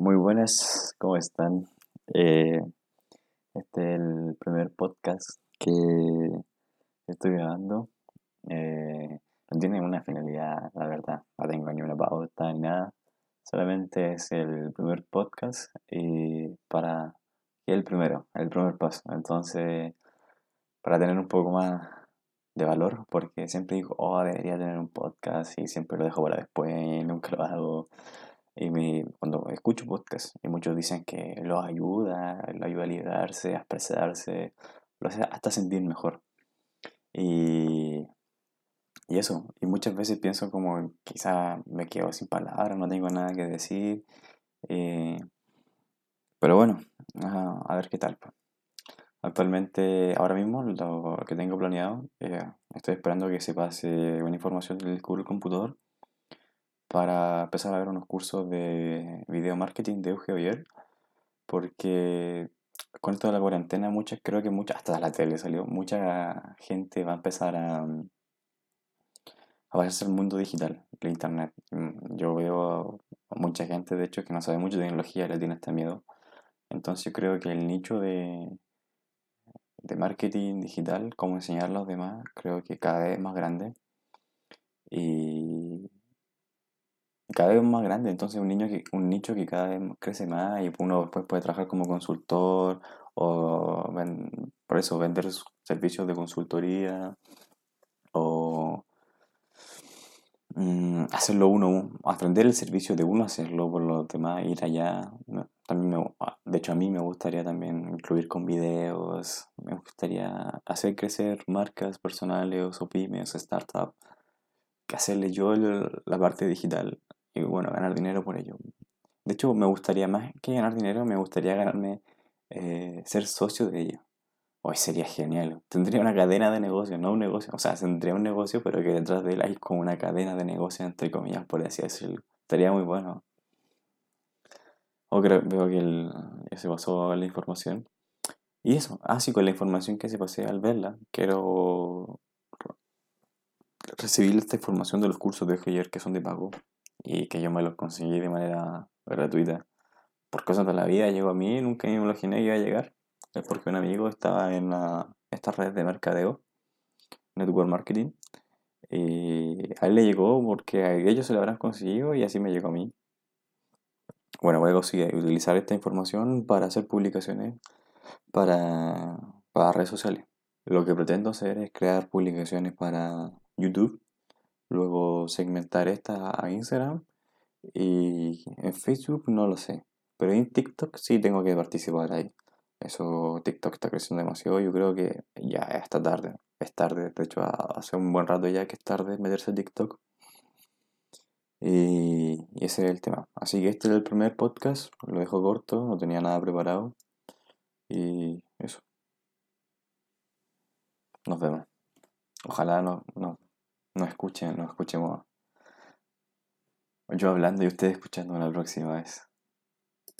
Muy buenas, ¿cómo están? Eh, este es el primer podcast que estoy grabando. Eh, no tiene una finalidad, la verdad. No tengo ni una pauta ni nada. Solamente es el primer podcast y para el primero, el primer paso. Entonces, para tener un poco más de valor, porque siempre digo, oh, debería tener un podcast y siempre lo dejo para después y nunca lo hago. Y me, cuando escucho podcast, y muchos dicen que los ayuda, lo ayuda a liberarse, a expresarse, lo hace hasta sentir mejor. Y, y eso, y muchas veces pienso como quizá me quedo sin palabras, no tengo nada que decir. eh, pero bueno, a, a ver qué tal. pues. Actualmente, ahora mismo, lo que tengo planeado, eh, estoy esperando que se pase una información del Google Computador para empezar a ver unos cursos de video marketing de Euge Oyer, porque con esto de la cuarentena, muchas, creo que muchas, hasta la tele salió, mucha gente va a empezar a, a pasarse al mundo digital, el internet. Mm, Yo veo a mucha gente, de hecho, que no sabe mucho de tecnología, le tiene este miedo. Entonces creo que el nicho de, de marketing digital, cómo enseñar a los demás, creo que cada vez es más grande. Y cada vez más grande, entonces un niño un nicho que cada vez crece más y uno después puede trabajar como consultor o por eso vender servicios de consultoría o mm, hacerlo uno, aprender el servicio de uno, hacerlo por los demás, ir allá. También me, ah, de hecho a mí me gustaría también incluir con videos, me gustaría hacer crecer marcas personales o pymes, startups, hacerle yo la parte digital y bueno, ganar dinero por ello. De hecho, me gustaría más que ganar dinero, me gustaría ganarme, eh, ser socio de ella. Hoy sería genial. Tendría una cadena de negocio, no un negocio. O sea, tendría un negocio, pero que detrás de él hay como una cadena de negocio, entre comillas, por así decirlo. Estaría muy bueno. O creo, veo que el, se pasó la información. Y eso, así con la información que se pasé al verla, quiero recibir esta información de los cursos de ayer que son de pago y que yo me los conseguí de manera gratuita. Por cosas de la vida llegó a mí, nunca me imaginé que iba a llegar. Es porque un amigo estaba en la- esta red de mercadeo, Network Marketing, y a él le llegó porque a ellos se lo habrán conseguido y así me llegó a mí. Bueno, voy a conseguir utilizar esta información para hacer publicaciones para, para redes sociales. Lo que pretendo hacer es crear publicaciones para YouTube, luego segmentar esta a Instagram y en Facebook no lo sé, pero en TikTok sí tengo que participar ahí. Eso, TikTok está creciendo demasiado, yo creo que ya está tarde, es tarde, de hecho hace un buen rato ya que es tarde meterse a TikTok y, ese es el tema. Así que este es el primer podcast, lo dejo corto, no tenía nada preparado y eso, nos vemos. Ojalá no, no escuchen, no escuchemos yo hablando y ustedes escuchando la próxima vez.